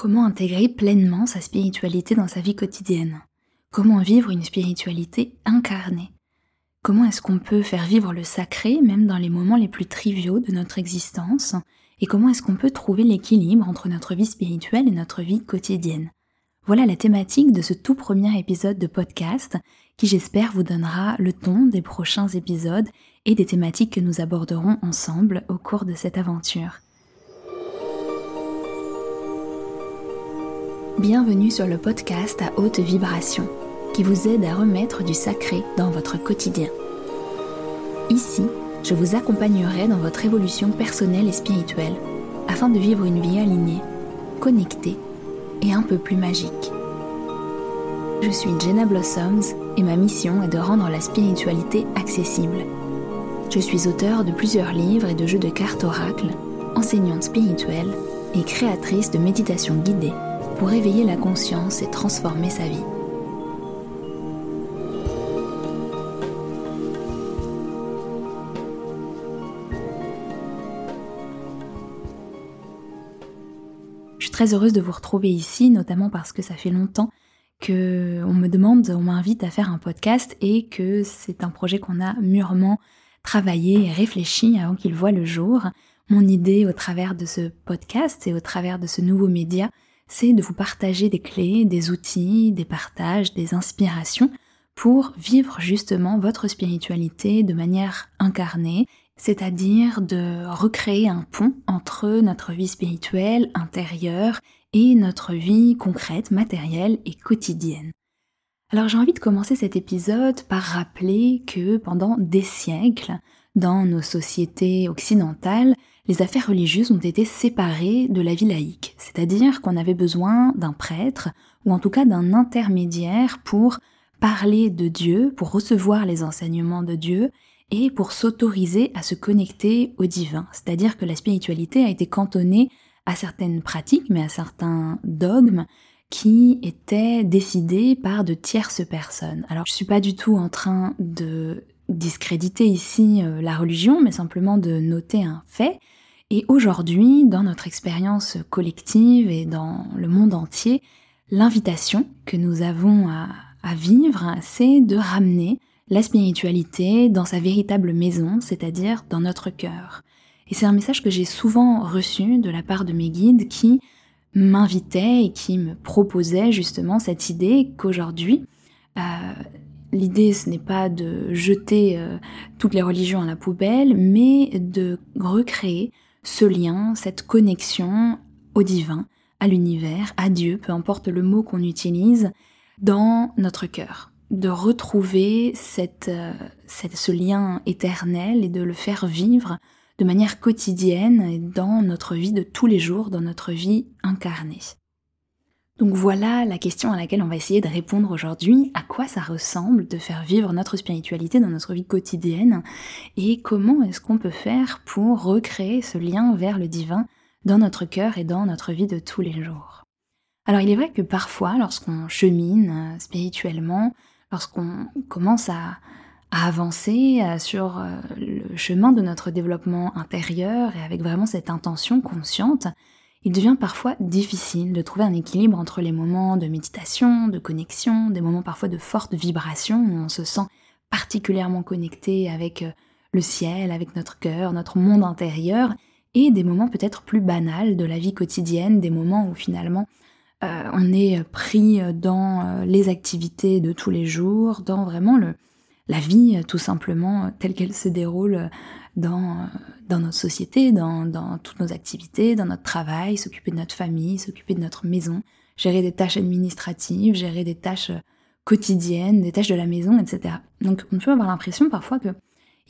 Comment intégrer pleinement sa spiritualité dans sa vie quotidienne? Comment vivre une spiritualité incarnée? Comment est-ce qu'on peut faire vivre le sacré même dans les moments les plus triviaux de notre existence? Et comment est-ce qu'on peut trouver l'équilibre entre notre vie spirituelle et notre vie quotidienne? Voilà la thématique de ce tout premier épisode de podcast qui j'espère vous donnera le ton des prochains épisodes et des thématiques que nous aborderons ensemble au cours de cette aventure. Bienvenue sur le podcast à haute vibration qui vous aide à remettre du sacré dans votre quotidien. Ici, je vous accompagnerai dans votre évolution personnelle et spirituelle afin de vivre une vie alignée, connectée et un peu plus magique. Je suis Jenna Blossoms et ma mission est de rendre la spiritualité accessible. Je suis auteur de plusieurs livres et de jeux de cartes oracles, enseignante spirituelle et créatrice de méditation guidée pour éveiller la conscience et transformer sa vie. Je suis très heureuse de vous retrouver ici, notamment parce que ça fait longtemps que on me demande, on m'invite à faire un podcast et que c'est un projet qu'on a mûrement travaillé et réfléchi avant qu'il voit le jour. Mon idée au travers de ce podcast et au travers de ce nouveau média, c'est de vous partager des clés, des outils, des partages, des inspirations pour vivre justement votre spiritualité de manière incarnée, c'est-à-dire de recréer un pont entre notre vie spirituelle intérieure et notre vie concrète, matérielle et quotidienne. Alors j'ai envie de commencer cet épisode par rappeler que pendant des siècles, dans nos sociétés occidentales, les affaires religieuses ont été séparées de la vie laïque, c'est-à-dire qu'on avait besoin d'un prêtre, ou en tout cas d'un intermédiaire pour parler de Dieu, pour recevoir les enseignements de Dieu, et pour s'autoriser à se connecter au divin. C'est-à-dire que la spiritualité a été cantonnée à certaines pratiques, mais à certains dogmes qui étaient décidés par de tierces personnes. Alors je suis pas du tout en train de discréditer ici euh, la religion, mais simplement de noter un fait, et aujourd'hui, dans notre expérience collective et dans le monde entier, l'invitation que nous avons à, vivre, c'est de ramener la spiritualité dans sa véritable maison, c'est-à-dire dans notre cœur. Et c'est un message que j'ai souvent reçu de la part de mes guides qui m'invitaient et qui me proposaient justement cette idée qu'aujourd'hui, euh, l'idée ce n'est pas de jeter euh, toutes les religions à la poubelle, mais de recréer ce lien, cette connexion au divin, à l'univers, à Dieu, peu importe le mot qu'on utilise, dans notre cœur. De retrouver euh, ce lien éternel et de le faire vivre de manière quotidienne dans notre vie de tous les jours, dans notre vie incarnée. Donc voilà la question à laquelle on va essayer de répondre aujourd'hui. À quoi ça ressemble de faire vivre notre spiritualité dans notre vie quotidienne et comment est-ce qu'on peut faire pour recréer ce lien vers le divin dans notre cœur et dans notre vie de tous les jours? Alors il est vrai que parfois lorsqu'on chemine euh, spirituellement, lorsqu'on commence à, avancer euh, sur euh, le chemin de notre développement intérieur et avec vraiment cette intention consciente, il devient parfois difficile de trouver un équilibre entre les moments de méditation, de connexion, des moments parfois de forte vibration où on se sent particulièrement connecté avec euh, le ciel, avec notre cœur, notre monde intérieur, et des moments peut-être plus banals de la vie quotidienne, des moments où finalement euh, on est pris dans euh, les activités de tous les jours, dans vraiment la vie tout simplement telle qu'elle se déroule dans, dans notre société, dans, toutes nos activités, dans notre travail, s'occuper de notre famille, s'occuper de notre maison, gérer des tâches administratives, gérer des tâches quotidiennes, des tâches de la maison, etc. Donc on peut avoir l'impression parfois qu'il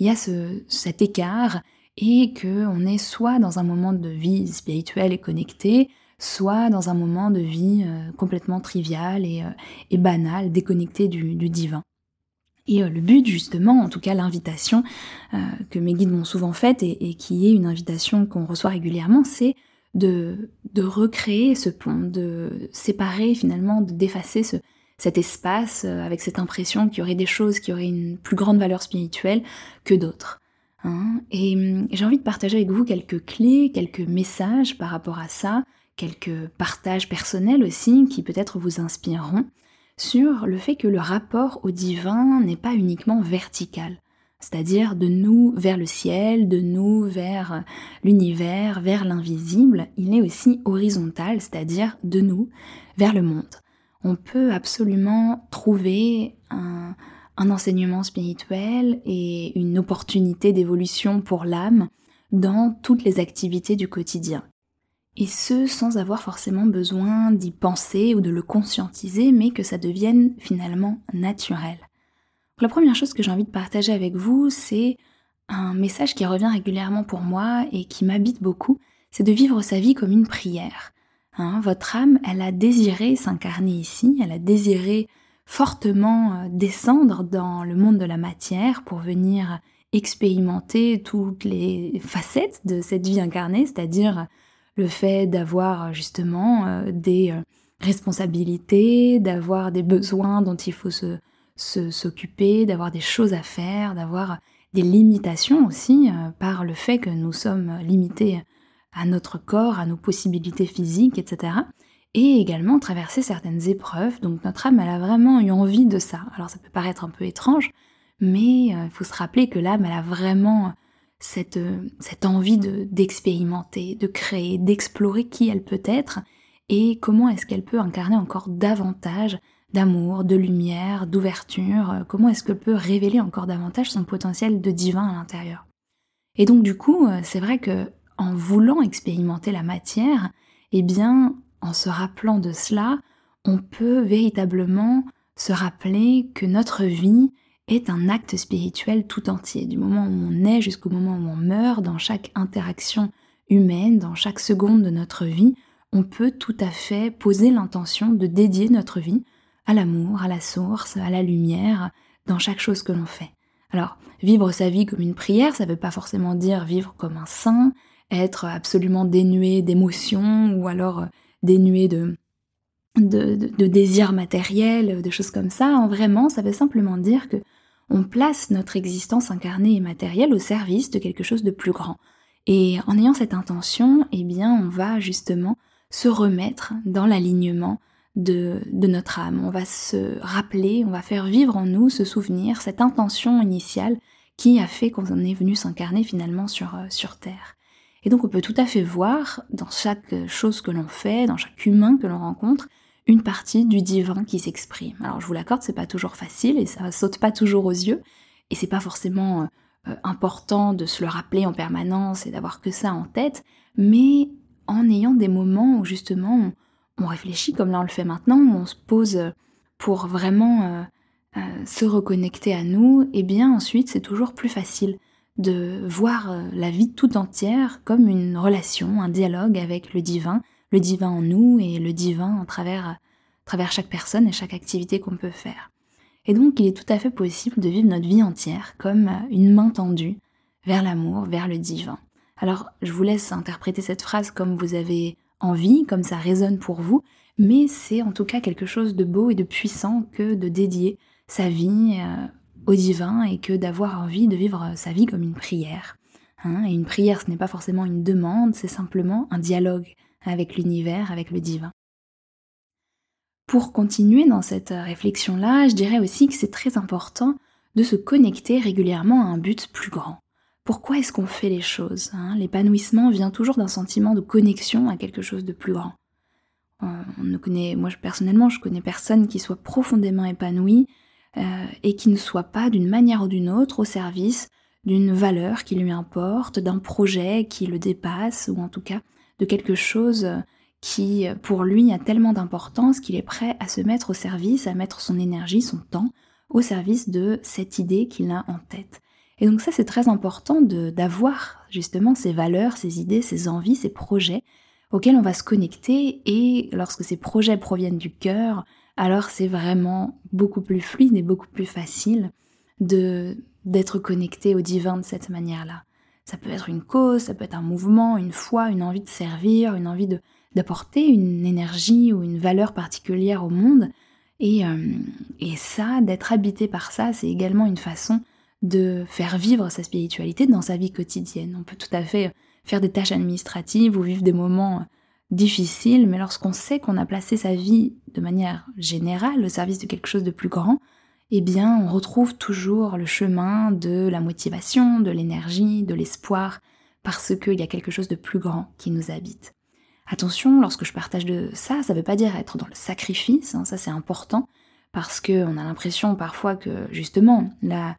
y a ce, cet écart et qu'on est soit dans un moment de vie spirituelle et connectée, soit dans un moment de vie euh, complètement trivial et, euh, banal, déconnecté du divin. Et euh, le but justement, en tout cas l'invitation euh, que mes guides m'ont souvent faite et, qui est une invitation qu'on reçoit régulièrement, c'est de, recréer ce pont, de séparer finalement, de d'effacer ce, cet espace euh, avec cette impression qu'il y aurait des choses qui auraient une plus grande valeur spirituelle que d'autres. Hein. et j'ai envie de partager avec vous quelques clés, quelques messages par rapport à ça quelques partages personnels aussi qui peut-être vous inspireront sur le fait que le rapport au divin n'est pas uniquement vertical, c'est-à-dire de nous vers le ciel, de nous vers l'univers, vers l'invisible, il est aussi horizontal, c'est-à-dire de nous vers le monde. On peut absolument trouver un, enseignement spirituel et une opportunité d'évolution pour l'âme dans toutes les activités du quotidien. Et ce, sans avoir forcément besoin d'y penser ou de le conscientiser, mais que ça devienne finalement naturel. La première chose que j'ai envie de partager avec vous, c'est un message qui revient régulièrement pour moi et qui m'habite beaucoup, c'est de vivre sa vie comme une prière. Hein, votre âme, elle a désiré s'incarner ici, elle a désiré fortement euh, descendre dans le monde de la matière pour venir expérimenter toutes les facettes de cette vie incarnée, c'est-à-dire le fait d'avoir justement euh, des euh, responsabilités, d'avoir des besoins dont il faut se s'occuper, d'avoir des choses à faire, d'avoir des limitations aussi euh, par le fait que nous sommes limités à notre corps, à nos possibilités physiques, etc. Et également traverser certaines épreuves. Donc notre âme, elle a vraiment eu envie de ça. Alors ça peut paraître un peu étrange, mais il faut se rappeler que l'âme, elle a vraiment cette, cette envie d'expérimenter, de créer, d'explorer qui elle peut être et comment est-ce qu'elle peut incarner encore davantage d'amour, de lumière, d'ouverture, comment est-ce qu'elle peut révéler encore davantage son potentiel de divin à l'intérieur. Et donc du coup, c'est vrai que en voulant expérimenter la matière, eh bien, en se rappelant de cela, on peut véritablement se rappeler que notre vie est un acte spirituel tout entier, du moment où on est jusqu'au moment où on meurt, dans chaque interaction humaine, dans chaque seconde de notre vie, on peut tout à fait poser l'intention de dédier notre vie à l'amour, à la source, à la lumière, dans chaque chose que l'on fait. Alors, vivre sa vie comme une prière, ça ne veut pas forcément dire vivre comme un saint, être absolument dénué d'émotions ou alors euh, dénué de, de, de, de désirs matériels, de choses comme ça. Vraiment, ça veut simplement dire que on place notre existence incarnée et matérielle au service de quelque chose de plus grand. Et en ayant cette intention, eh bien, on va justement se remettre dans l'alignement de, notre âme. On va se rappeler, on va faire vivre en nous ce souvenir, cette intention initiale qui a fait qu'on est venu s'incarner finalement euh, sur Terre. Et donc on peut tout à fait voir dans chaque chose que l'on fait, dans chaque humain que l'on rencontre, une partie du divin qui s'exprime. Alors je vous l'accorde, c'est pas toujours facile et ça saute pas toujours aux yeux et c'est pas forcément euh, euh, important de se le rappeler en permanence et d'avoir que ça en tête, mais en ayant des moments où justement on, réfléchit comme là on le fait maintenant, où on se pose pour vraiment euh, se reconnecter à nous, et eh bien ensuite c'est toujours plus facile de voir la vie tout entière comme une relation, un dialogue avec le divin, le divin en nous et le divin à travers, chaque personne et chaque activité qu'on peut faire. Et donc il est tout à fait possible de vivre notre vie entière comme une main tendue vers l'amour, vers le divin. Alors je vous laisse interpréter cette phrase comme vous avez envie, comme ça résonne pour vous, mais c'est en tout cas quelque chose de beau et de puissant que de dédier sa vie euh, au divin et que d'avoir envie de vivre sa vie comme une prière. Hein. et une prière, ce n'est pas forcément une demande, c'est simplement un dialogue avec l'univers, avec le divin. Pour continuer dans cette réflexion-là, je dirais aussi que c'est très important de se connecter régulièrement à un but plus grand. Pourquoi est-ce qu'on fait les choses hein? L'épanouissement vient toujours d'un sentiment de connexion à quelque chose de plus grand. Moi personnellement, je connais personne qui soit profondément épanoui euh, et qui ne soit pas d'une manière ou d'une autre au service d'une valeur qui lui importe, d'un projet qui le dépasse, ou en tout cas de quelque chose qui, pour lui, a tellement d'importance qu'il est prêt à se mettre au service, à mettre son énergie, son temps au service de cette idée qu'il a en tête. Et donc ça, c'est très important d'avoir justement ces valeurs, ces idées, ces envies, ces projets auxquels on va se connecter et lorsque ces projets proviennent du cœur, alors c'est vraiment beaucoup plus fluide et beaucoup plus facile d'être connecté au divin de cette manière-là. Ça peut être une cause, ça peut être un mouvement, une foi, une envie de servir, une envie d'apporter une énergie ou une valeur particulière au monde. Et, euh, et ça, d'être habité par ça, c'est également une façon de faire vivre sa spiritualité dans sa vie quotidienne. On peut tout à fait faire des tâches administratives ou vivre des moments difficile, mais lorsqu'on sait qu'on a placé sa vie de manière générale au service de quelque chose de plus grand, eh bien, on retrouve toujours le chemin de la motivation, de l'énergie, de l'espoir, parce qu'il y a quelque chose de plus grand qui nous habite. Attention, lorsque je partage de ça, ça ne veut pas dire être dans le sacrifice, hein, ça c'est important, parce qu'on a l'impression parfois que justement, la,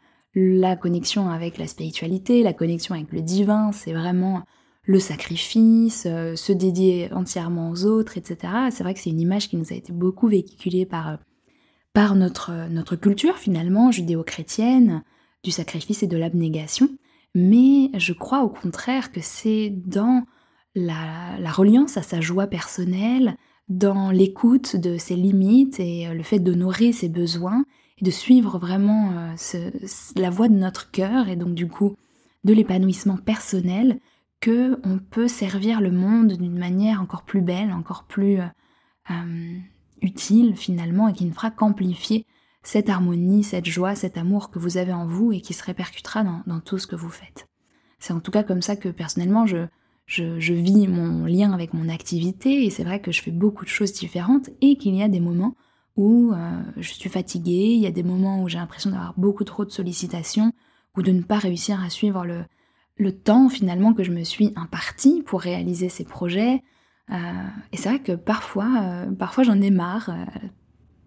connexion avec la spiritualité, la connexion avec le divin, c'est vraiment le sacrifice, euh, se dédier entièrement aux autres, etc. C'est vrai que c'est une image qui nous a été beaucoup véhiculée par, euh, par notre, culture finalement judéo-chrétienne, du sacrifice et de l'abnégation. Mais je crois au contraire que c'est dans la, reliance à sa joie personnelle, dans l'écoute de ses limites et euh, le fait d'honorer ses besoins et de suivre vraiment la voie de notre cœur et donc du coup de l'épanouissement personnel que on peut servir le monde d'une manière encore plus belle, encore plus euh, euh, utile finalement, et qui ne fera qu'amplifier cette harmonie, cette joie, cet amour que vous avez en vous et qui se répercutera dans, tout ce que vous faites. C'est en tout cas comme ça que personnellement je, je, vis mon lien avec mon activité et c'est vrai que je fais beaucoup de choses différentes et qu'il y a des moments où euh, je suis fatiguée, il y a des moments où j'ai l'impression d'avoir beaucoup trop de sollicitations ou de ne pas réussir à suivre le, le temps finalement que je me suis imparti pour réaliser ces projets. Euh, et c'est vrai que parfois, euh, parfois j'en ai marre. Euh,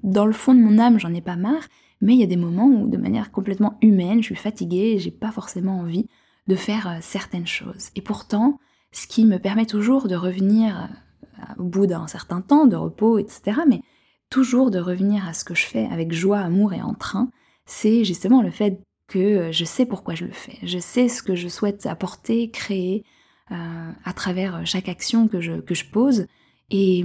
dans le fond de mon âme, j'en ai pas marre, mais il y a des moments où, de manière complètement humaine, je suis fatiguée et j'ai pas forcément envie de faire certaines choses. Et pourtant, ce qui me permet toujours de revenir au bout d'un certain temps de repos, etc., mais toujours de revenir à ce que je fais avec joie, amour et entrain, c'est justement le fait que je sais pourquoi je le fais. Je sais ce que je souhaite apporter, créer à travers euh, chaque action que je, pose. Et,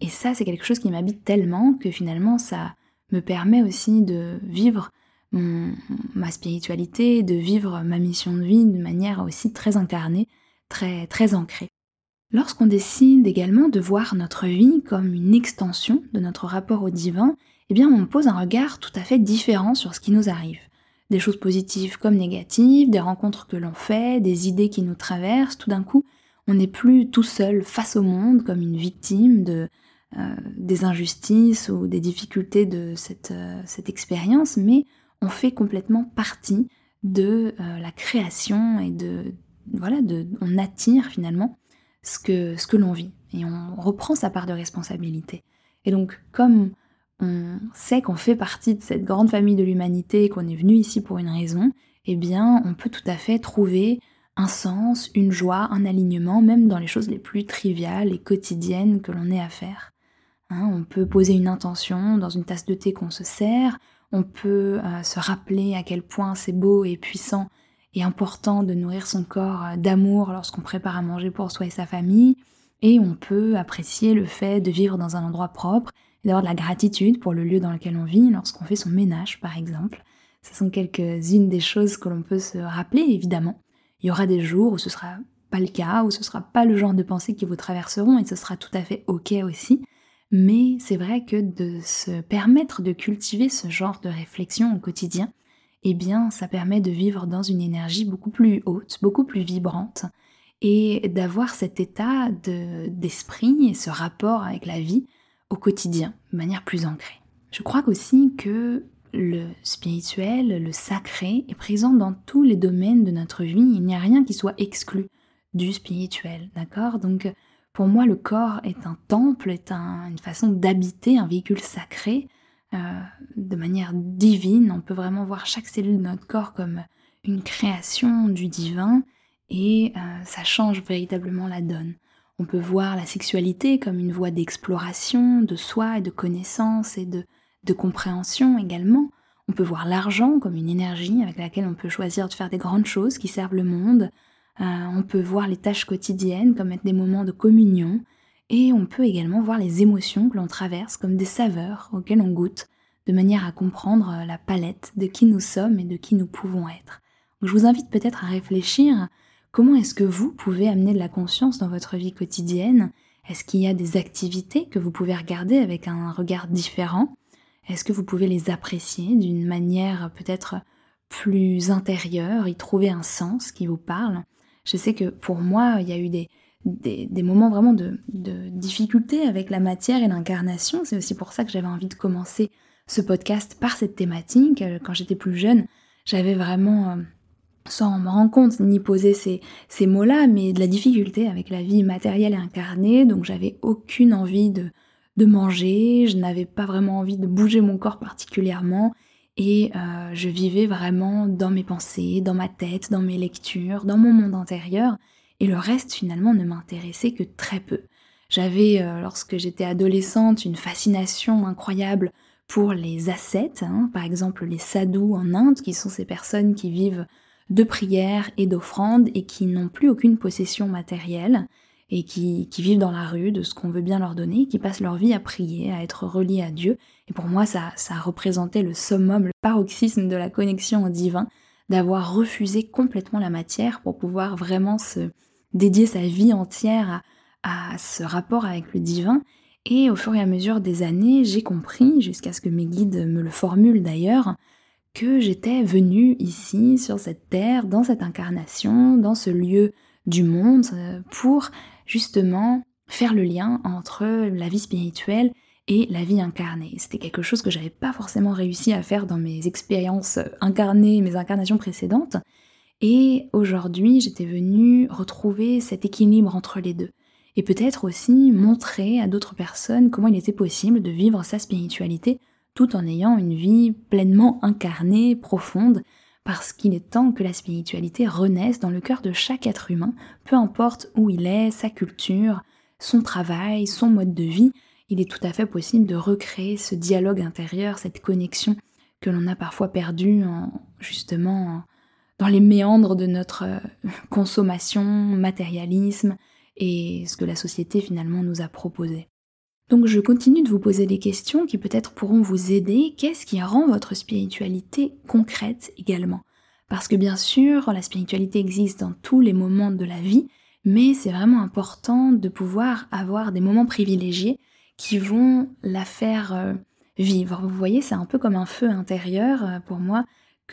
et ça, c'est quelque chose qui m'habite tellement que finalement, ça me permet aussi de vivre ma spiritualité, de vivre ma mission de vie de manière aussi très incarnée, très, très ancrée. Lorsqu'on décide également de voir notre vie comme une extension de notre rapport au divin, eh bien on pose un regard tout à fait différent sur ce qui nous arrive des choses positives comme négatives, des rencontres que l'on fait, des idées qui nous traversent, tout d'un coup, on n'est plus tout seul face au monde comme une victime de, euh, des injustices ou des difficultés de cette, euh, cette expérience, mais on fait complètement partie de euh, la création et de voilà, on attire finalement ce que, ce que l'on vit et on reprend sa part de responsabilité. Et donc, comme on sait qu'on fait partie de cette grande famille de l'humanité, qu'on est venu ici pour une raison, eh bien, on peut tout à fait trouver un sens, une joie, un alignement, même dans les choses les plus triviales et quotidiennes que l'on ait à faire. Hein, on peut poser une intention dans une tasse de thé qu'on se sert, on peut euh, se rappeler à quel point c'est beau et puissant et important de nourrir son corps euh, d'amour lorsqu'on prépare à manger pour soi et sa famille, et on peut apprécier le fait de vivre dans un endroit propre d'avoir de la gratitude pour le lieu dans lequel on vit lorsqu'on fait son ménage par exemple. Ce sont quelques-unes des choses que l'on peut se rappeler évidemment. Il y aura des jours où ce sera pas le cas, où ce sera pas le genre de pensées qui vous traverseront et ce sera tout à fait ok aussi. Mais c'est vrai que de se permettre de cultiver ce genre de réflexion au quotidien, eh bien ça permet de vivre dans une énergie beaucoup plus haute, beaucoup plus vibrante et d'avoir cet état d'esprit et ce rapport avec la vie au quotidien, de manière plus ancrée. Je crois aussi que le spirituel, le sacré est présent dans tous les domaines de notre vie. Il n'y a rien qui soit exclu du spirituel, d'accord? Donc pour moi, le corps est un temple, est une façon d'habiter, un véhicule sacré, euh, de manière divine. On peut vraiment voir chaque cellule de notre corps comme une création du divin et euh, ça change véritablement la donne. On peut voir la sexualité comme une voie d'exploration de soi et de connaissance et de, compréhension également. On peut voir l'argent comme une énergie avec laquelle on peut choisir de faire des grandes choses qui servent le monde. Euh, on peut voir les tâches quotidiennes comme être des moments de communion. Et on peut également voir les émotions que l'on traverse comme des saveurs auxquelles on goûte, de manière à comprendre la palette de qui nous sommes et de qui nous pouvons être. je vous invite peut-être à réfléchir Comment est-ce que vous pouvez amener de la conscience dans votre vie quotidienne? Est-ce qu'il y a des activités que vous pouvez regarder avec un regard différent? Est-ce que vous pouvez les apprécier d'une manière peut-être plus intérieure, y trouver un sens qui vous parle? Je sais que pour moi, il y a eu des, des, moments vraiment de, de, difficulté avec la matière et l'incarnation. C'est aussi pour ça que j'avais envie de commencer ce podcast par cette thématique. Euh, quand j'étais plus jeune, j'avais vraiment, euh, sans me rendre compte ni poser ces, mots-là, mais de la difficulté avec la vie matérielle et incarnée. Donc j'avais aucune envie de, de manger, je n'avais pas vraiment envie de bouger mon corps particulièrement. Et euh, je vivais vraiment dans mes pensées, dans ma tête, dans mes lectures, dans mon monde intérieur et le reste finalement ne m'intéressait que très peu. J'avais, euh, lorsque j'étais adolescente, une fascination incroyable pour les ascètes, hein, par exemple les sadhus en Inde, qui sont ces personnes qui vivent de prières et d'offrandes et qui n'ont plus aucune possession matérielle et qui, vivent dans la rue de ce qu'on veut bien leur donner, qui passent leur vie à prier, à être reliés à Dieu. Et pour moi, ça, ça représentait le summum, le paroxysme de la connexion au divin, d'avoir refusé complètement la matière pour pouvoir vraiment se, dédier sa vie entière à, ce rapport avec le divin. Et au fur et à mesure des années, j'ai compris, jusqu'à ce que mes guides me le formulent d'ailleurs, que j'étais venue ici, sur cette terre, dans cette incarnation, dans ce lieu du monde, pour justement faire le lien entre la vie spirituelle et la vie incarnée. C'était quelque chose que j'avais pas forcément réussi à faire dans mes expériences incarnées, mes incarnations précédentes, et aujourd'hui, j'étais venue retrouver cet équilibre entre les deux. Et peut-être aussi montrer à d'autres personnes comment il était possible de vivre sa spiritualité tout en ayant une vie pleinement incarnée, profonde, parce qu'il est temps que la spiritualité renaisse dans le cœur de chaque être humain, peu importe où il est, sa culture, son travail, son mode de vie, il est tout à fait possible de recréer ce dialogue intérieur, cette connexion que l'on a parfois perdue en justement dans les méandres de notre consommation, matérialisme et ce que la société finalement nous a proposé. Donc je continue de vous poser des questions qui peut-être pourront vous aider. Qu'est-ce qui rend votre spiritualité concrète également? Parce que bien sûr, la spiritualité existe dans tous les moments de la vie, mais c'est vraiment important de pouvoir avoir des moments privilégiés qui vont la faire euh, vivre. Vous voyez, c'est un peu comme un feu intérieur euh, pour moi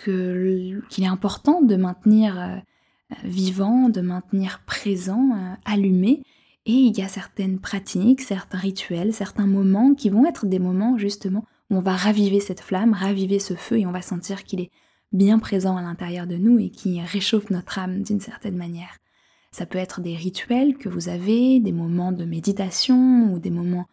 qu'il est important de maintenir euh, vivant, de maintenir présent, allumé. Et il y a certaines pratiques, certains rituels, certains moments qui vont être des moments justement où on va raviver cette flamme, raviver ce feu et on va sentir qu'il est bien présent à l'intérieur de nous et qui réchauffe notre âme d'une certaine manière. Ça peut être des rituels que vous avez, des moments de méditation ou des moments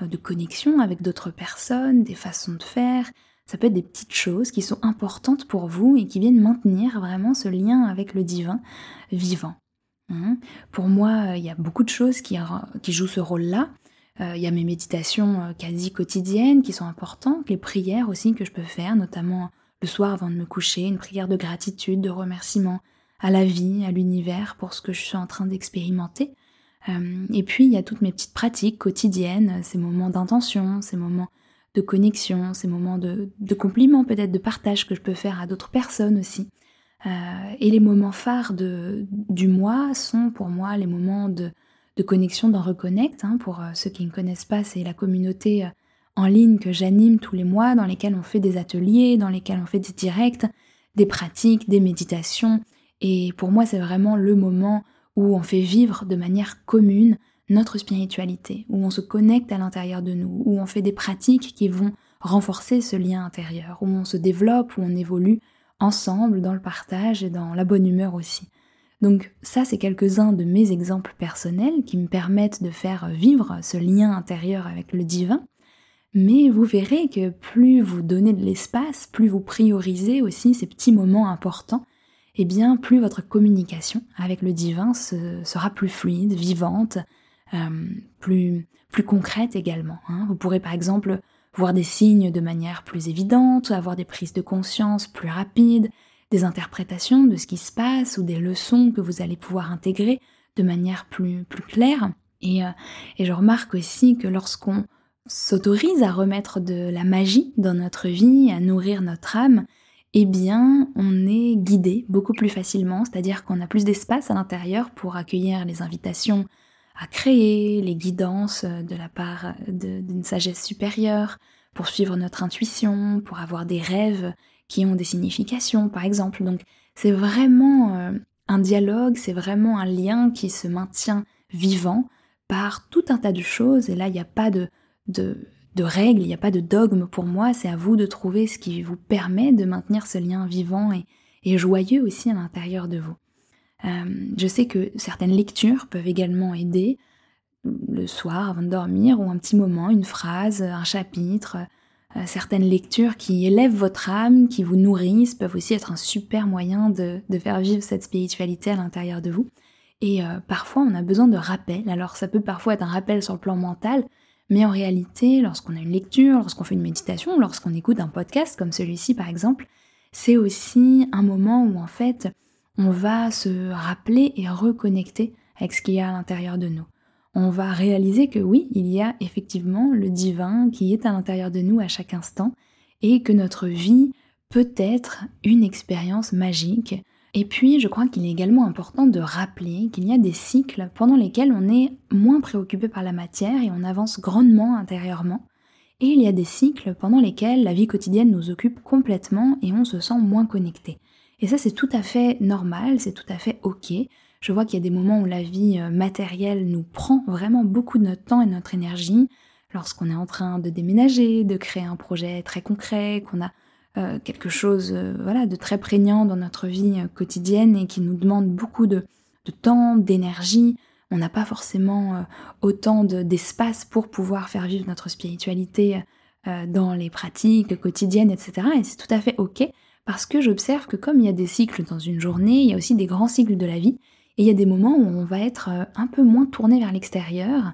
euh, de connexion avec d'autres personnes, des façons de faire, ça peut être des petites choses qui sont importantes pour vous et qui viennent maintenir vraiment ce lien avec le divin vivant. Hein. Pour moi, il y a beaucoup de choses qui, jouent ce rôle-là. Euh, il y a mes méditations euh, quasi quotidiennes qui sont importantes, les prières aussi que je peux faire, notamment le soir avant de me coucher, une prière de gratitude, de remerciement à la vie, à l'univers pour ce que je suis en train d'expérimenter. Euh, et puis il y a toutes mes petites pratiques quotidiennes, ces moments d'intention, ces moments de connexion, ces moments de, compliments peut-être, de partage que je peux faire à d'autres personnes aussi. Euh, et les moments phares du mois sont pour moi les moments de, connexion dans Reconnect. Hein. pour euh, ceux qui ne connaissent pas, c'est la communauté euh, en ligne que j'anime tous les mois, dans lesquels on fait des ateliers, dans lesquels on fait des directs, des pratiques, des méditations. Et pour moi, c'est vraiment le moment où on fait vivre de manière commune notre spiritualité, où on se connecte à l'intérieur de nous, où on fait des pratiques qui vont renforcer ce lien intérieur, où on se développe, où on évolue ensemble dans le partage et dans la bonne humeur aussi. Donc ça, c'est quelques-uns de mes exemples personnels qui me permettent de faire vivre ce lien intérieur avec le divin. Mais vous verrez que plus vous donnez de l'espace, plus vous priorisez aussi ces petits moments importants, et eh bien plus votre communication avec le divin sera plus fluide, vivante, euh, plus, plus concrètes également. Hein. Vous pourrez par exemple voir des signes de manière plus évidente, avoir des prises de conscience plus rapides, des interprétations de ce qui se passe ou des leçons que vous allez pouvoir intégrer de manière plus, plus claire. Et, euh, et je remarque aussi que lorsqu'on s'autorise à remettre de la magie dans notre vie, à nourrir notre âme, eh bien, on est guidé beaucoup plus facilement, c'est-à-dire qu'on a plus d'espace à l'intérieur pour accueillir les invitations à créer, les guidances euh, de la part d'une sagesse supérieure, pour suivre notre intuition, pour avoir des rêves qui ont des significations, par exemple. Donc c'est vraiment euh, un dialogue, c'est vraiment un lien qui se maintient vivant par tout un tas de choses. Et là, il n'y a pas de, de, règles, il n'y a pas de dogme pour moi. C'est à vous de trouver ce qui vous permet de maintenir ce lien vivant et joyeux aussi à l'intérieur de vous. Euh, je sais que certaines lectures peuvent également aider le soir avant de dormir ou un petit moment, une phrase, un chapitre. Euh, certaines lectures qui élèvent votre âme, qui vous nourrissent, peuvent aussi être un super moyen de, faire vivre cette spiritualité à l'intérieur de vous. Et euh, parfois, on a besoin de rappels. Alors, ça peut parfois être un rappel sur le plan mental, mais en réalité, lorsqu'on a une lecture, lorsqu'on fait une méditation, lorsqu'on écoute un podcast comme celui-ci par exemple, c'est aussi un moment où en fait, on va se rappeler et reconnecter avec ce qu'il y a à l'intérieur de nous. On va réaliser que oui, il y a effectivement le divin qui est à l'intérieur de nous à chaque instant et que notre vie peut être une expérience magique. Et puis, je crois qu'il est également important de rappeler qu'il y a des cycles pendant lesquels on est moins préoccupé par la matière et on avance grandement intérieurement. Et il y a des cycles pendant lesquels la vie quotidienne nous occupe complètement et on se sent moins connecté. Et ça, c'est tout à fait normal, c'est tout à fait ok. Je vois qu'il y a des moments où la vie euh, matérielle nous prend vraiment beaucoup de notre temps et notre énergie. Lorsqu'on est en train de déménager, de créer un projet très concret, qu'on a euh, quelque chose euh, voilà, de très prégnant dans notre vie quotidienne et qui nous demande beaucoup de, temps, d'énergie. On n'a pas forcément autant d'espace pour pouvoir faire vivre notre spiritualité dans les pratiques quotidiennes, etc. Et c'est tout à fait ok parce que j'observe que comme il y a des cycles dans une journée, il y a aussi des grands cycles de la vie, et il y a des moments où on va être euh, un peu moins tourné vers l'extérieur,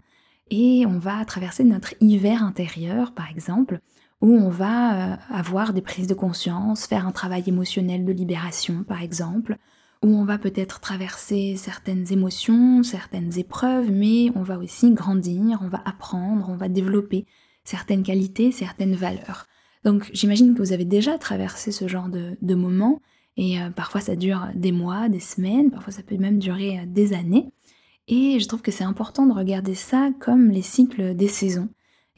et on va traverser notre hiver intérieur, par exemple, où on va euh, avoir des prises de conscience, faire un travail émotionnel de libération, par exemple, où on va peut-être traverser certaines émotions, certaines épreuves, mais on va aussi grandir, on va apprendre, on va développer certaines qualités, certaines valeurs. Donc j'imagine que vous avez déjà traversé ce genre de, moments, et euh, parfois ça dure des mois, des semaines, parfois ça peut même durer euh, des années. Et je trouve que c'est important de regarder ça comme les cycles des saisons.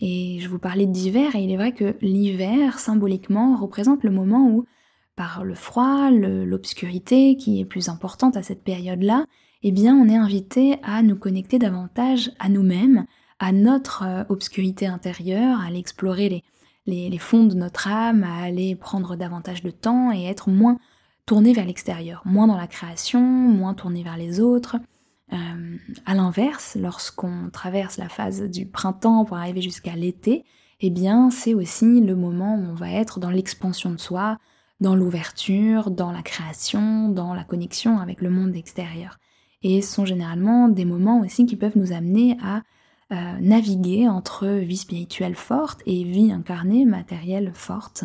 Et je vous parlais d'hiver, et il est vrai que l'hiver, symboliquement, représente le moment où, par le froid, l'obscurité qui est plus importante à cette période-là, eh bien on est invité à nous connecter davantage à nous-mêmes, à notre euh, obscurité intérieure, à aller explorer les, fonds de notre âme, à aller prendre davantage de temps et être moins tourné vers l'extérieur, moins dans la création, moins tourné vers les autres. Euh, à l'inverse, lorsqu'on traverse la phase du printemps pour arriver jusqu'à l'été, eh bien c'est aussi le moment où on va être dans l'expansion de soi, dans l'ouverture, dans la création, dans la connexion avec le monde extérieur. Et ce sont généralement des moments aussi qui peuvent nous amener à euh, naviguer entre vie spirituelle forte et vie incarnée matérielle forte.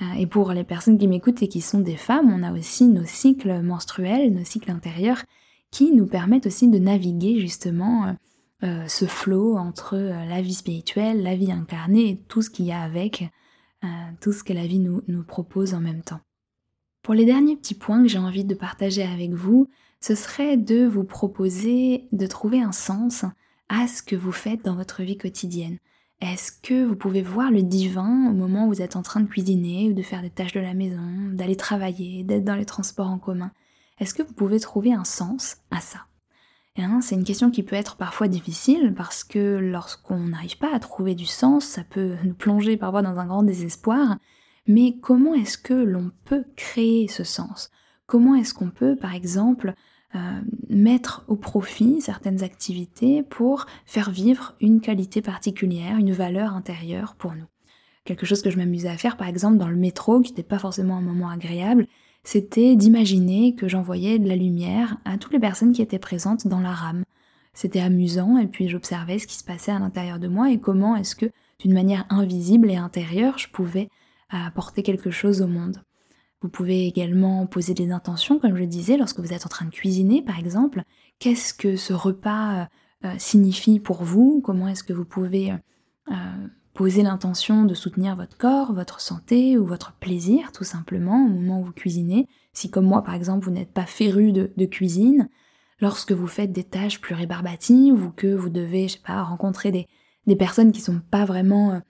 Euh, et pour les personnes qui m'écoutent et qui sont des femmes, on a aussi nos cycles menstruels, nos cycles intérieurs, qui nous permettent aussi de naviguer justement euh, ce flot entre la vie spirituelle, la vie incarnée et tout ce qu'il y a avec, tout ce que la vie nous, nous propose en même temps. Pour les derniers petits points que j'ai envie de partager avec vous, ce serait de vous proposer de trouver un sens à ce que vous faites dans votre vie quotidienne. Est-ce que vous pouvez voir le divin au moment où vous êtes en train de cuisiner ou de faire des tâches de la maison, d'aller travailler, d'être dans les transports en commun? Est-ce que vous pouvez trouver un sens à ça? Hein, C'est une question qui peut être parfois difficile parce que lorsqu'on n'arrive pas à trouver du sens, ça peut nous plonger parfois dans un grand désespoir. Mais comment est-ce que l'on peut créer ce sens? Comment est-ce qu'on peut, par exemple, euh, mettre au profit certaines activités pour faire vivre une qualité particulière, une valeur intérieure pour nous. Quelque chose que je m'amusais à faire par exemple dans le métro, qui n'était pas forcément un moment agréable, c'était d'imaginer que j'envoyais de la lumière à toutes les personnes qui étaient présentes dans la rame. C'était amusant et puis j'observais ce qui se passait à l'intérieur de moi et comment est-ce que d'une manière invisible et intérieure je pouvais apporter quelque chose au monde. Vous pouvez également poser des intentions, comme je disais, lorsque vous êtes en train de cuisiner, par exemple. Qu'est-ce que ce repas euh, euh, signifie pour vous? Comment est-ce que vous pouvez euh, poser l'intention de soutenir votre corps, votre santé ou votre plaisir, tout simplement, au moment où vous cuisinez? Si, comme moi, par exemple, vous n'êtes pas féru de, cuisine, lorsque vous faites des tâches plus rébarbatives ou que vous devez, je sais pas, rencontrer des, des personnes qui sont pas vraiment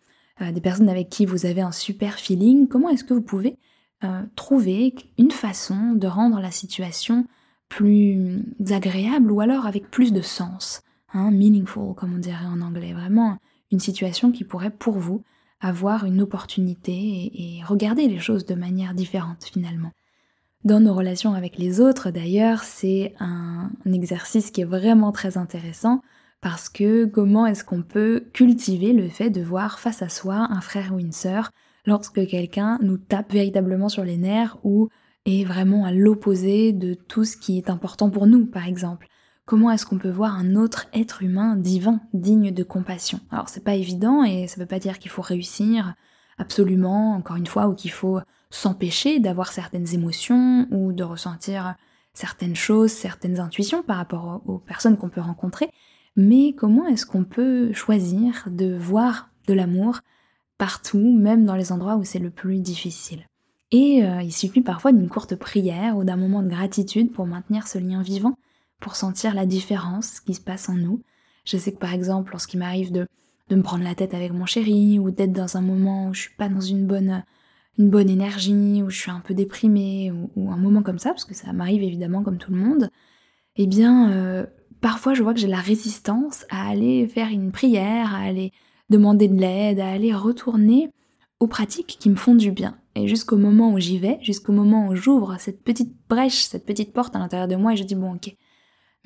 des personnes avec qui vous avez un super feeling, comment est-ce que vous pouvez euh, trouver une façon de rendre la situation plus agréable ou alors avec plus de sens. hein, meaningful comme on dirait en anglais, vraiment une situation qui pourrait pour vous avoir une opportunité et, regarder les choses de manière différente finalement. Dans nos relations avec les autres d'ailleurs, c'est un, exercice qui est vraiment très intéressant parce que comment est-ce qu'on peut cultiver le fait de voir face à soi un frère ou une sœur lorsque quelqu'un nous tape véritablement sur les nerfs ou est vraiment à l'opposé de tout ce qui est important pour nous par exemple. Comment est-ce qu'on peut voir un autre être humain divin, digne de compassion? Alors c'est pas évident et ça veut pas dire qu'il faut réussir absolument, encore une fois, ou qu'il faut s'empêcher d'avoir certaines émotions ou de ressentir certaines choses, certaines intuitions par rapport aux personnes qu'on peut rencontrer, mais comment est-ce qu'on peut choisir de voir de l'amour partout, même dans les endroits où c'est le plus difficile Et euh, il suffit parfois d'une courte prière ou d'un moment de gratitude pour maintenir ce lien vivant pour sentir la différence qui se passe en nous. Je sais que par exemple, lorsqu'il m'arrive de, de me prendre la tête avec mon chéri ou d'être dans un moment où je suis pas dans une bonne une bonne énergie, où je suis un peu déprimée, ou, un moment comme ça, parce que ça m'arrive évidemment comme tout le monde, eh bien, euh, parfois je vois que j'ai la résistance à aller faire une prière, à aller demander de l'aide, à aller retourner aux pratiques qui me font du bien. Et jusqu'au moment où j'y vais, jusqu'au moment où j'ouvre cette petite brèche, cette petite porte à l'intérieur de moi, et je dis bon ok,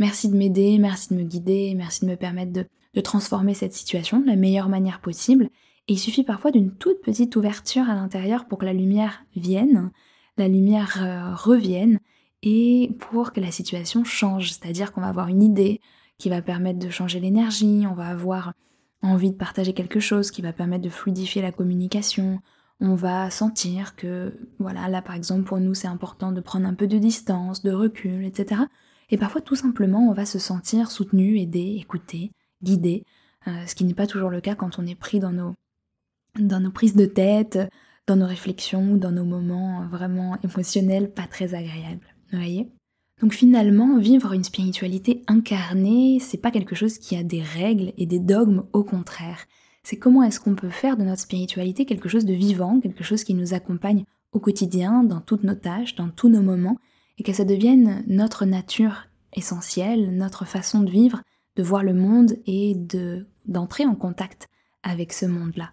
Merci de m'aider, merci de me guider, merci de me permettre de, transformer cette situation de la meilleure manière possible. Et il suffit parfois d'une toute petite ouverture à l'intérieur pour que la lumière vienne, la lumière euh, revienne et pour que la situation change. C'est-à-dire qu'on va avoir une idée qui va permettre de changer l'énergie, on va avoir envie de partager quelque chose qui va permettre de fluidifier la communication, on va sentir que, voilà, là par exemple pour nous c'est important de prendre un peu de distance, de recul, etc. Et parfois, tout simplement, on va se sentir soutenu, aidé, écouté, guidé, euh, ce qui n'est pas toujours le cas quand on est pris dans nos, dans nos prises de tête, dans nos réflexions, dans nos moments vraiment émotionnels pas très agréables. Vous voyez? Donc finalement, vivre une spiritualité incarnée, c'est pas quelque chose qui a des règles et des dogmes, au contraire. C'est comment est-ce qu'on peut faire de notre spiritualité quelque chose de vivant, quelque chose qui nous accompagne au quotidien, dans toutes nos tâches, dans tous nos moments, et que ça devienne notre nature essentielle, notre façon de vivre, de voir le monde et de d'entrer en contact avec ce monde-là.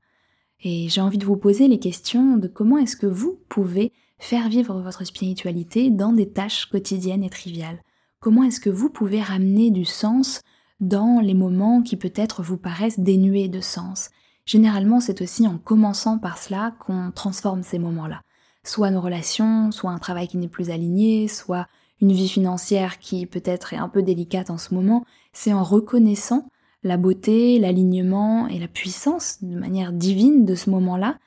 Et j'ai envie de vous poser les questions de comment est-ce que vous pouvez faire vivre votre spiritualité dans des tâches quotidiennes et triviales. Comment est-ce que vous pouvez ramener du sens dans les moments qui peut-être vous paraissent dénués de sens? Généralement, c'est aussi en commençant par cela qu'on transforme ces moments-là soit nos relations, soit un travail qui n'est plus aligné, soit une vie financière qui peut-être est un peu délicate en ce moment, c'est en reconnaissant la beauté, l'alignement et la puissance de manière divine de ce moment-là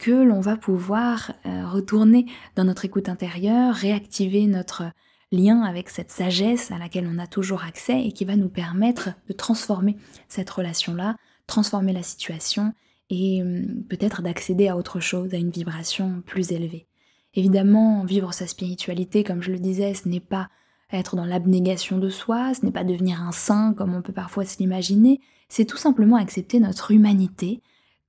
que l'on va pouvoir euh, retourner dans notre écoute intérieure, réactiver notre lien avec cette sagesse à laquelle on a toujours accès et qui va nous permettre de transformer cette relation-là, transformer la situation et hum, peut-être d'accéder à autre chose, à une vibration plus élevée. Évidemment, vivre sa spiritualité, comme je le disais, ce n'est pas être dans l'abnégation de soi, ce n'est pas devenir un saint comme on peut parfois se l'imaginer, c'est tout simplement accepter notre humanité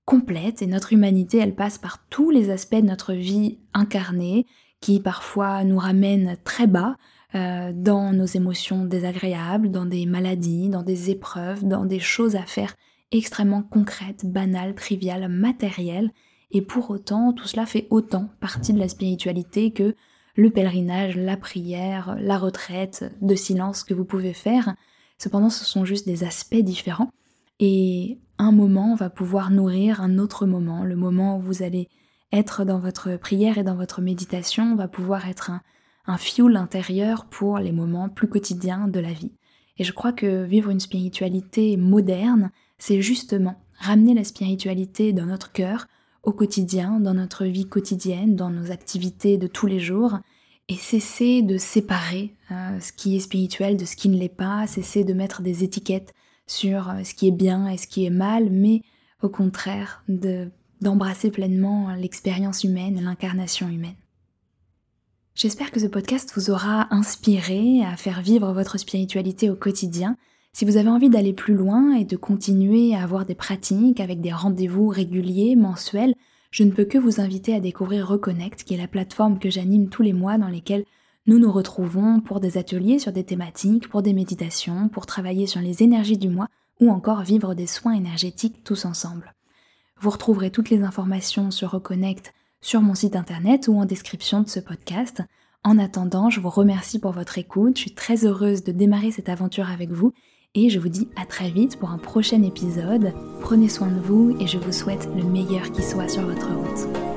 complète, et notre humanité, elle passe par tous les aspects de notre vie incarnée, qui parfois nous ramènent très bas, euh, dans nos émotions désagréables, dans des maladies, dans des épreuves, dans des choses à faire extrêmement concrètes, banales, triviales, matérielles, et pour autant, tout cela fait autant partie de la spiritualité que le pèlerinage, la prière, la retraite de silence que vous pouvez faire. Cependant, ce sont juste des aspects différents. Et un moment va pouvoir nourrir un autre moment. Le moment où vous allez être dans votre prière et dans votre méditation va pouvoir être un, un fuel intérieur pour les moments plus quotidiens de la vie. Et je crois que vivre une spiritualité moderne, c'est justement ramener la spiritualité dans notre cœur, au quotidien, dans notre vie quotidienne, dans nos activités de tous les jours, et cesser de séparer euh, ce qui est spirituel de ce qui ne l'est pas, cesser de mettre des étiquettes sur euh, ce qui est bien et ce qui est mal, mais au contraire de d'embrasser pleinement l'expérience humaine, l'incarnation humaine. J'espère que ce podcast vous aura inspiré à faire vivre votre spiritualité au quotidien si vous avez envie d'aller plus loin et de continuer à avoir des pratiques avec des rendez-vous réguliers, mensuels, je ne peux que vous inviter à découvrir Reconnect, qui est la plateforme que j'anime tous les mois dans lesquelles Nous nous retrouvons pour des ateliers sur des thématiques, pour des méditations, pour travailler sur les énergies du mois ou encore vivre des soins énergétiques tous ensemble. Vous retrouverez toutes les informations sur Reconnect sur mon site internet ou en description de ce podcast. En attendant, je vous remercie pour votre écoute, je suis très heureuse de démarrer cette aventure avec vous et je vous dis à très vite pour un prochain épisode. Prenez soin de vous et je vous souhaite le meilleur qui soit sur votre route.